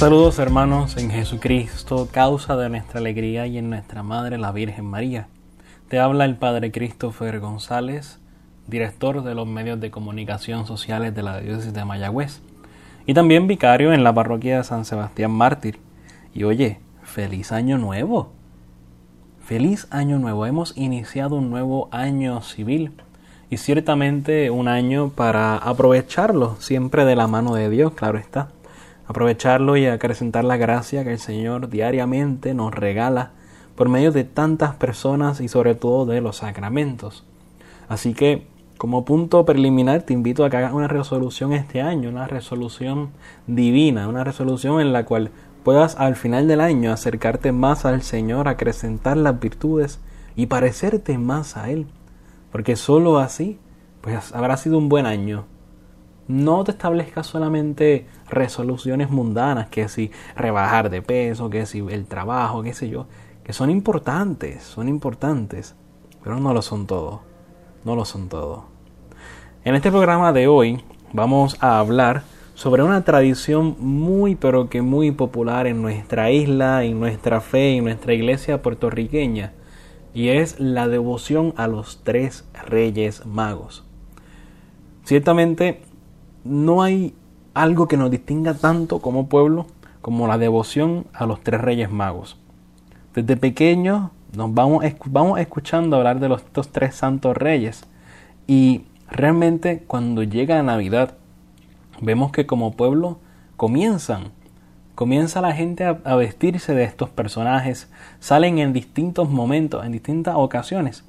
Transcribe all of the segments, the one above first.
Saludos hermanos en Jesucristo, causa de nuestra alegría y en nuestra Madre la Virgen María. Te habla el Padre Christopher González, director de los medios de comunicación sociales de la diócesis de Mayagüez y también vicario en la parroquia de San Sebastián Mártir. Y oye, feliz año nuevo. Feliz año nuevo. Hemos iniciado un nuevo año civil y ciertamente un año para aprovecharlo siempre de la mano de Dios, claro está aprovecharlo y acrecentar la gracia que el Señor diariamente nos regala por medio de tantas personas y sobre todo de los sacramentos. Así que como punto preliminar te invito a que hagas una resolución este año, una resolución divina, una resolución en la cual puedas al final del año acercarte más al Señor, acrecentar las virtudes y parecerte más a Él. Porque sólo así, pues habrá sido un buen año, no te establezcas solamente resoluciones mundanas, que si rebajar de peso, que si el trabajo, qué sé yo, que son importantes, son importantes, pero no lo son todo, no lo son todo. En este programa de hoy vamos a hablar sobre una tradición muy pero que muy popular en nuestra isla, en nuestra fe, en nuestra iglesia puertorriqueña, y es la devoción a los tres reyes magos. Ciertamente no hay algo que nos distinga tanto como pueblo como la devoción a los tres reyes magos. Desde pequeños nos vamos, vamos escuchando hablar de los, estos tres santos reyes y realmente cuando llega la Navidad vemos que como pueblo comienzan, comienza la gente a, a vestirse de estos personajes, salen en distintos momentos, en distintas ocasiones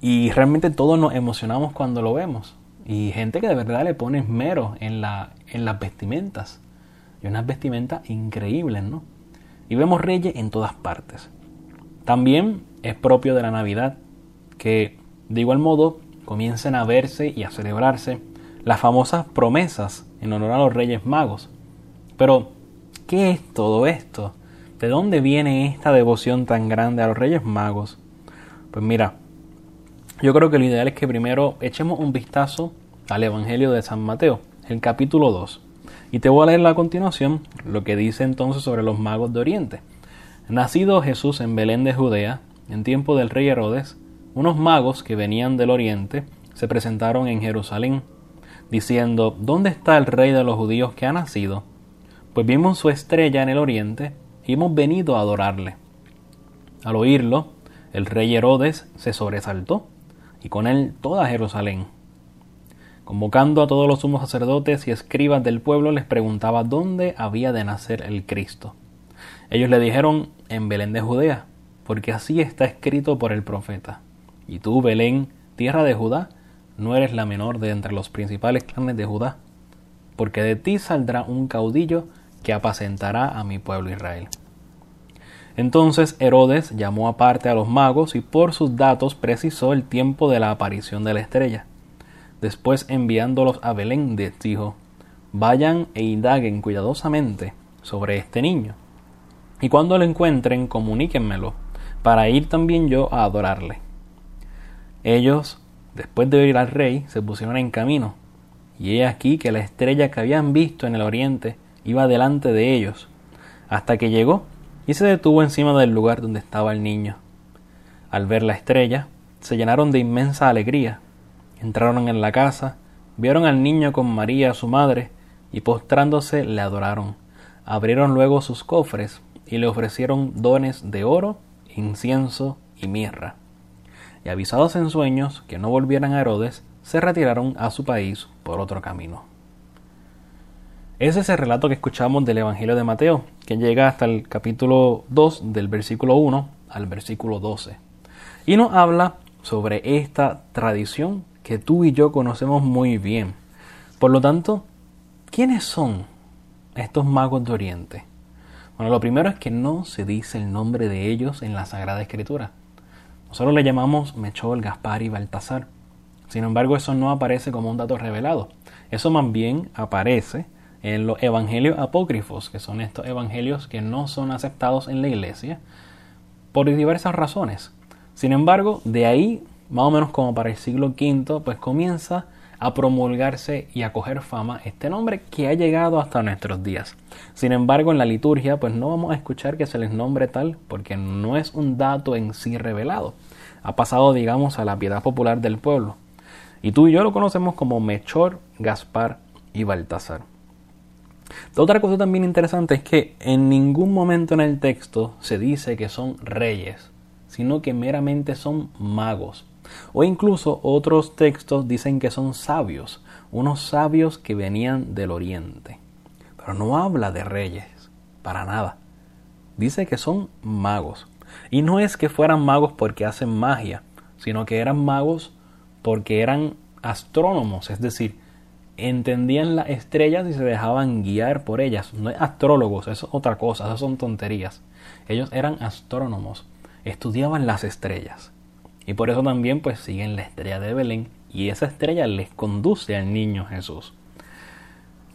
y realmente todos nos emocionamos cuando lo vemos. Y gente que de verdad le pone esmero en, la, en las vestimentas. Y unas vestimentas increíbles, ¿no? Y vemos reyes en todas partes. También es propio de la Navidad que, de igual modo, comiencen a verse y a celebrarse las famosas promesas en honor a los Reyes Magos. Pero, ¿qué es todo esto? ¿De dónde viene esta devoción tan grande a los Reyes Magos? Pues mira, yo creo que lo ideal es que primero echemos un vistazo al Evangelio de San Mateo, el capítulo 2. Y te voy a leer a continuación lo que dice entonces sobre los magos de Oriente. Nacido Jesús en Belén de Judea, en tiempo del rey Herodes, unos magos que venían del Oriente se presentaron en Jerusalén, diciendo, ¿Dónde está el rey de los judíos que ha nacido? Pues vimos su estrella en el Oriente y hemos venido a adorarle. Al oírlo, el rey Herodes se sobresaltó y con él toda Jerusalén. Convocando a todos los sumos sacerdotes y escribas del pueblo, les preguntaba dónde había de nacer el Cristo. Ellos le dijeron en Belén de Judea, porque así está escrito por el profeta. Y tú, Belén, tierra de Judá, no eres la menor de entre los principales clanes de Judá, porque de ti saldrá un caudillo que apacentará a mi pueblo Israel. Entonces Herodes llamó aparte a los magos y por sus datos precisó el tiempo de la aparición de la estrella. Después enviándolos a Belén dijo, vayan e indaguen cuidadosamente sobre este niño. Y cuando lo encuentren, comuníquenmelo, para ir también yo a adorarle. Ellos, después de oír al rey, se pusieron en camino, y he aquí que la estrella que habían visto en el oriente iba delante de ellos, hasta que llegó y se detuvo encima del lugar donde estaba el niño. Al ver la estrella, se llenaron de inmensa alegría. Entraron en la casa, vieron al niño con María, su madre, y postrándose le adoraron. Abrieron luego sus cofres y le ofrecieron dones de oro, incienso y mirra. Y avisados en sueños que no volvieran a Herodes, se retiraron a su país por otro camino. Ese es el relato que escuchamos del Evangelio de Mateo, que llega hasta el capítulo 2 del versículo 1 al versículo 12. Y nos habla sobre esta tradición que tú y yo conocemos muy bien. Por lo tanto, ¿quiénes son estos magos de Oriente? Bueno, lo primero es que no se dice el nombre de ellos en la Sagrada Escritura. Nosotros le llamamos Mechol, Gaspar y Baltasar. Sin embargo, eso no aparece como un dato revelado. Eso más bien aparece en los evangelios apócrifos, que son estos evangelios que no son aceptados en la iglesia por diversas razones. Sin embargo, de ahí, más o menos como para el siglo V, pues comienza a promulgarse y a coger fama este nombre que ha llegado hasta nuestros días. Sin embargo, en la liturgia, pues no vamos a escuchar que se les nombre tal porque no es un dato en sí revelado. Ha pasado, digamos, a la piedad popular del pueblo. Y tú y yo lo conocemos como Mechor, Gaspar y Baltasar. Otra cosa también interesante es que en ningún momento en el texto se dice que son reyes, sino que meramente son magos. O incluso otros textos dicen que son sabios, unos sabios que venían del oriente. Pero no habla de reyes, para nada. Dice que son magos. Y no es que fueran magos porque hacen magia, sino que eran magos porque eran astrónomos, es decir, entendían las estrellas y se dejaban guiar por ellas. No es astrólogos, eso es otra cosa, eso son tonterías. Ellos eran astrónomos, estudiaban las estrellas. Y por eso también pues siguen la estrella de Belén y esa estrella les conduce al niño Jesús.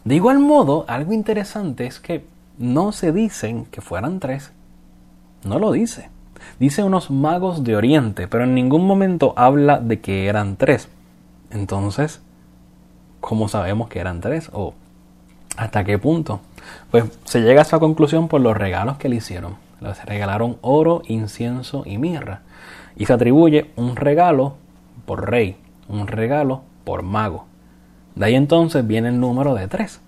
De igual modo, algo interesante es que no se dicen que fueran tres. No lo dice. Dice unos magos de Oriente, pero en ningún momento habla de que eran tres. Entonces, ¿cómo sabemos que eran tres? ¿O hasta qué punto? Pues se llega a esa conclusión por los regalos que le hicieron. Les regalaron oro, incienso y mirra y se atribuye un regalo por rey, un regalo por mago. De ahí entonces viene el número de tres.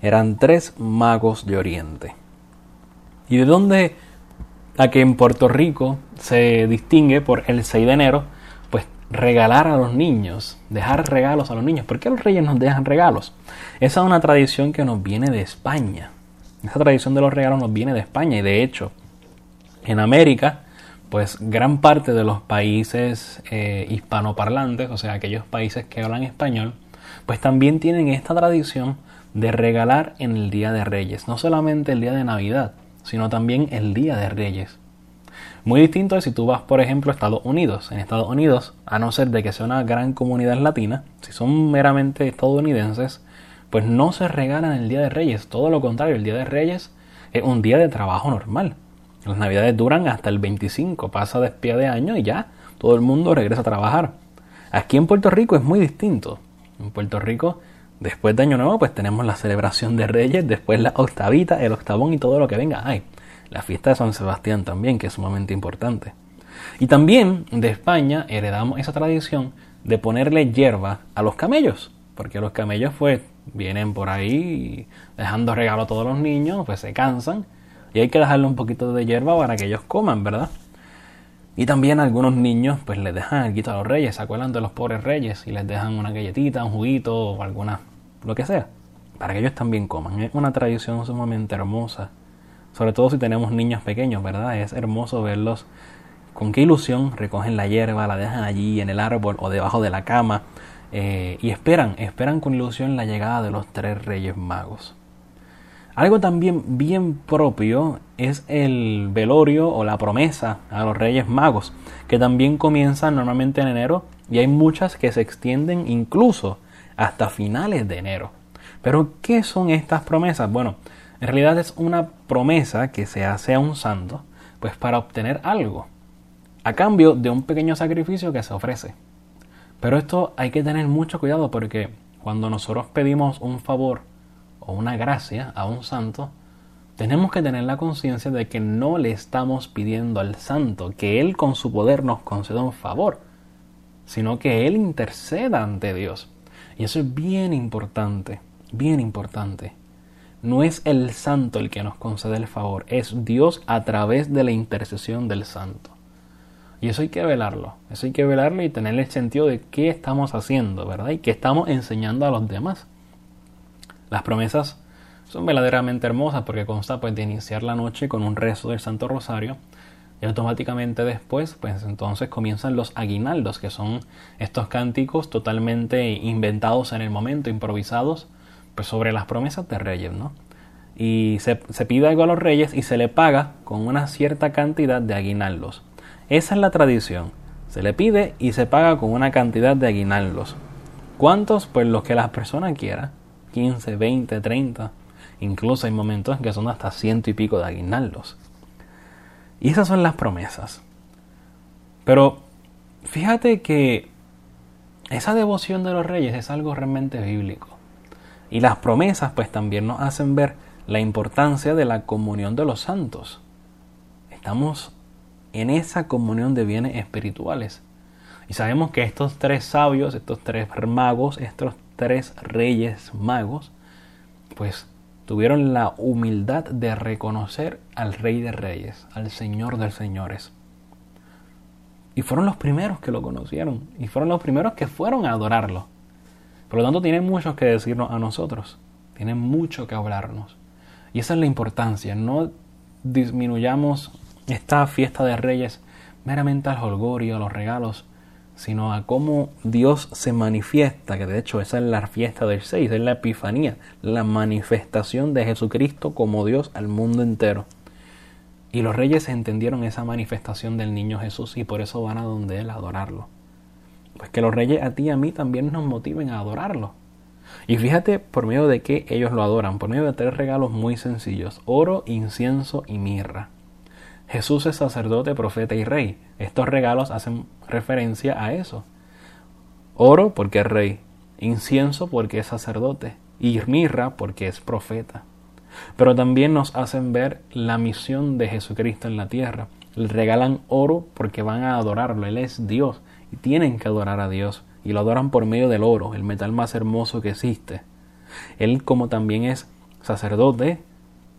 Eran tres magos de Oriente. ¿Y de dónde a que en Puerto Rico se distingue por el 6 de enero? Regalar a los niños, dejar regalos a los niños. ¿Por qué los reyes nos dejan regalos? Esa es una tradición que nos viene de España. Esa tradición de los regalos nos viene de España y de hecho en América pues gran parte de los países eh, hispanoparlantes, o sea, aquellos países que hablan español, pues también tienen esta tradición de regalar en el Día de Reyes, no solamente el día de Navidad, sino también el Día de Reyes. Muy distinto de si tú vas, por ejemplo, a Estados Unidos. En Estados Unidos, a no ser de que sea una gran comunidad latina, si son meramente estadounidenses, pues no se regalan el Día de Reyes. Todo lo contrario, el Día de Reyes es un día de trabajo normal. Las navidades duran hasta el 25, pasa despía de año y ya todo el mundo regresa a trabajar. Aquí en Puerto Rico es muy distinto. En Puerto Rico, después de Año Nuevo, pues tenemos la celebración de Reyes, después la octavita, el octavón y todo lo que venga. Ay, la fiesta de San Sebastián también, que es sumamente importante. Y también de España heredamos esa tradición de ponerle hierba a los camellos, porque los camellos pues vienen por ahí dejando regalo a todos los niños, pues se cansan y hay que dejarle un poquito de hierba para que ellos coman, ¿verdad? Y también algunos niños pues les dejan algo a los reyes, se acuerdan de los pobres reyes y les dejan una galletita, un juguito o alguna, lo que sea, para que ellos también coman. Es una tradición sumamente hermosa, sobre todo si tenemos niños pequeños, ¿verdad? Es hermoso verlos con qué ilusión recogen la hierba, la dejan allí en el árbol o debajo de la cama eh, y esperan, esperan con ilusión la llegada de los tres reyes magos. Algo también bien propio es el velorio o la promesa a los Reyes Magos, que también comienza normalmente en enero y hay muchas que se extienden incluso hasta finales de enero. Pero, ¿qué son estas promesas? Bueno, en realidad es una promesa que se hace a un santo, pues para obtener algo, a cambio de un pequeño sacrificio que se ofrece. Pero esto hay que tener mucho cuidado porque cuando nosotros pedimos un favor o una gracia a un santo, tenemos que tener la conciencia de que no le estamos pidiendo al santo que Él con su poder nos conceda un favor, sino que Él interceda ante Dios. Y eso es bien importante, bien importante. No es el santo el que nos concede el favor, es Dios a través de la intercesión del santo. Y eso hay que velarlo, eso hay que velarlo y tener el sentido de qué estamos haciendo, ¿verdad? Y qué estamos enseñando a los demás. Las promesas son verdaderamente hermosas porque consta pues de iniciar la noche con un rezo del Santo Rosario y automáticamente después pues entonces comienzan los aguinaldos que son estos cánticos totalmente inventados en el momento, improvisados sobre las promesas de Reyes, ¿no? y se, se, pide algo a los reyes y se le paga con una cierta cantidad de aguinaldos. Esa es la tradición. Se le pide y se paga con una cantidad de aguinaldos. ¿Cuántos? Pues los que las personas quieran. 15, 20, 30. Incluso hay momentos en que son hasta ciento y pico de aguinaldos. Y esas son las promesas. Pero fíjate que esa devoción de los reyes es algo realmente bíblico. Y las promesas pues también nos hacen ver la importancia de la comunión de los santos. Estamos en esa comunión de bienes espirituales. Y sabemos que estos tres sabios, estos tres magos, estos tres reyes magos, pues tuvieron la humildad de reconocer al Rey de Reyes, al Señor de Señores. Y fueron los primeros que lo conocieron, y fueron los primeros que fueron a adorarlo. Por lo tanto, tienen mucho que decirnos a nosotros, tienen mucho que hablarnos. Y esa es la importancia, no disminuyamos esta fiesta de reyes meramente al holgorio, a los regalos, sino a cómo Dios se manifiesta, que de hecho esa es la fiesta del 6, es la Epifanía, la manifestación de Jesucristo como Dios al mundo entero. Y los reyes entendieron esa manifestación del niño Jesús y por eso van a donde Él a adorarlo. Pues que los reyes a ti y a mí también nos motiven a adorarlo. Y fíjate por medio de qué ellos lo adoran, por medio de tres regalos muy sencillos, oro, incienso y mirra. Jesús es sacerdote, profeta y rey. Estos regalos hacen referencia a eso. Oro porque es rey, incienso porque es sacerdote y mirra porque es profeta. Pero también nos hacen ver la misión de Jesucristo en la tierra. Le regalan oro porque van a adorarlo. Él es Dios y tienen que adorar a Dios. Y lo adoran por medio del oro, el metal más hermoso que existe. Él como también es sacerdote,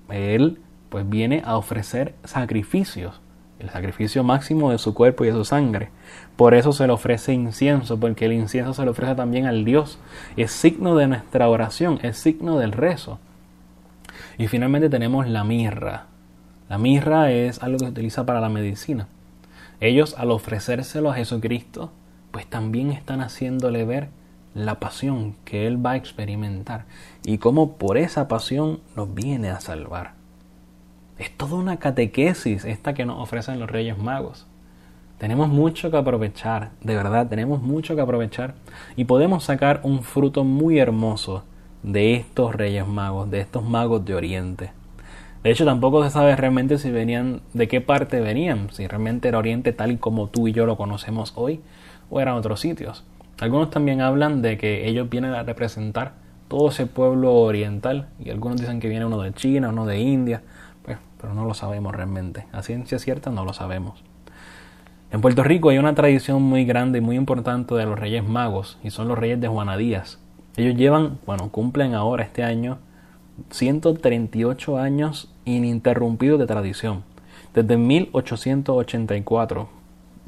él pues viene a ofrecer sacrificios, el sacrificio máximo de su cuerpo y de su sangre. Por eso se le ofrece incienso, porque el incienso se le ofrece también al Dios. Es signo de nuestra oración, es signo del rezo. Y finalmente tenemos la mirra. La mirra es algo que se utiliza para la medicina. Ellos al ofrecérselo a Jesucristo, pues también están haciéndole ver la pasión que Él va a experimentar y cómo por esa pasión nos viene a salvar. Es toda una catequesis esta que nos ofrecen los Reyes Magos. Tenemos mucho que aprovechar, de verdad, tenemos mucho que aprovechar y podemos sacar un fruto muy hermoso de estos Reyes Magos, de estos magos de Oriente. De hecho, tampoco se sabe realmente si venían, de qué parte venían, si realmente era Oriente tal y como tú y yo lo conocemos hoy, o eran otros sitios. Algunos también hablan de que ellos vienen a representar todo ese pueblo oriental, y algunos dicen que viene uno de China, uno de India, pero no lo sabemos realmente. A ciencia cierta no lo sabemos. En Puerto Rico hay una tradición muy grande y muy importante de los Reyes Magos y son los Reyes de Juana Díaz. Ellos llevan, bueno, cumplen ahora este año 138 años ininterrumpidos de tradición. Desde 1884,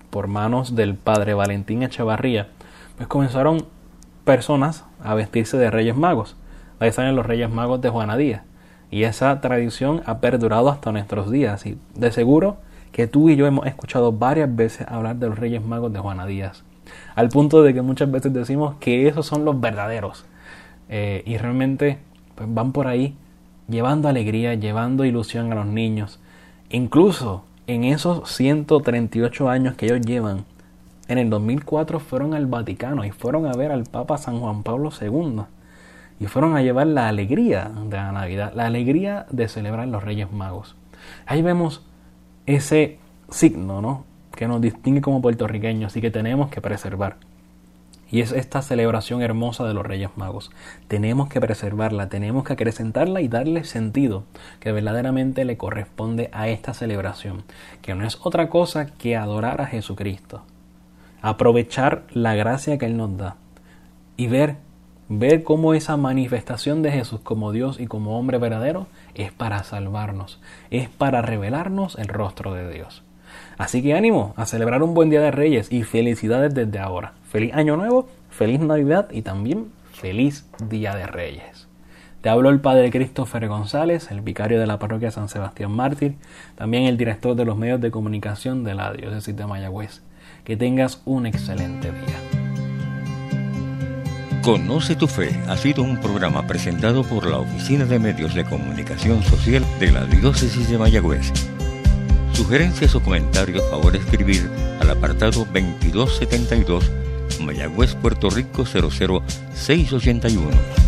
por manos del padre Valentín Echevarría, pues comenzaron personas a vestirse de Reyes Magos. Ahí están los Reyes Magos de Juana Díaz. Y esa tradición ha perdurado hasta nuestros días. Y de seguro que tú y yo hemos escuchado varias veces hablar de los Reyes Magos de Juana Díaz. Al punto de que muchas veces decimos que esos son los verdaderos. Eh, y realmente pues, van por ahí llevando alegría, llevando ilusión a los niños. Incluso en esos 138 años que ellos llevan, en el 2004 fueron al Vaticano y fueron a ver al Papa San Juan Pablo II y fueron a llevar la alegría de la Navidad, la alegría de celebrar los Reyes Magos. Ahí vemos ese signo, ¿no? Que nos distingue como puertorriqueños y que tenemos que preservar. Y es esta celebración hermosa de los Reyes Magos. Tenemos que preservarla, tenemos que acrecentarla y darle sentido que verdaderamente le corresponde a esta celebración, que no es otra cosa que adorar a Jesucristo, aprovechar la gracia que Él nos da y ver ver cómo esa manifestación de Jesús como Dios y como hombre verdadero es para salvarnos, es para revelarnos el rostro de Dios. Así que ánimo a celebrar un buen día de Reyes y felicidades desde ahora. Feliz Año Nuevo, feliz Navidad y también feliz Día de Reyes. Te habló el Padre Christopher González, el vicario de la parroquia San Sebastián Mártir, también el director de los medios de comunicación de la diócesis de Mayagüez. Que tengas un excelente día. Conoce tu Fe ha sido un programa presentado por la Oficina de Medios de Comunicación Social de la Diócesis de Mayagüez. Sugerencias o comentarios, favor escribir al apartado 2272 Mayagüez, Puerto Rico 00681.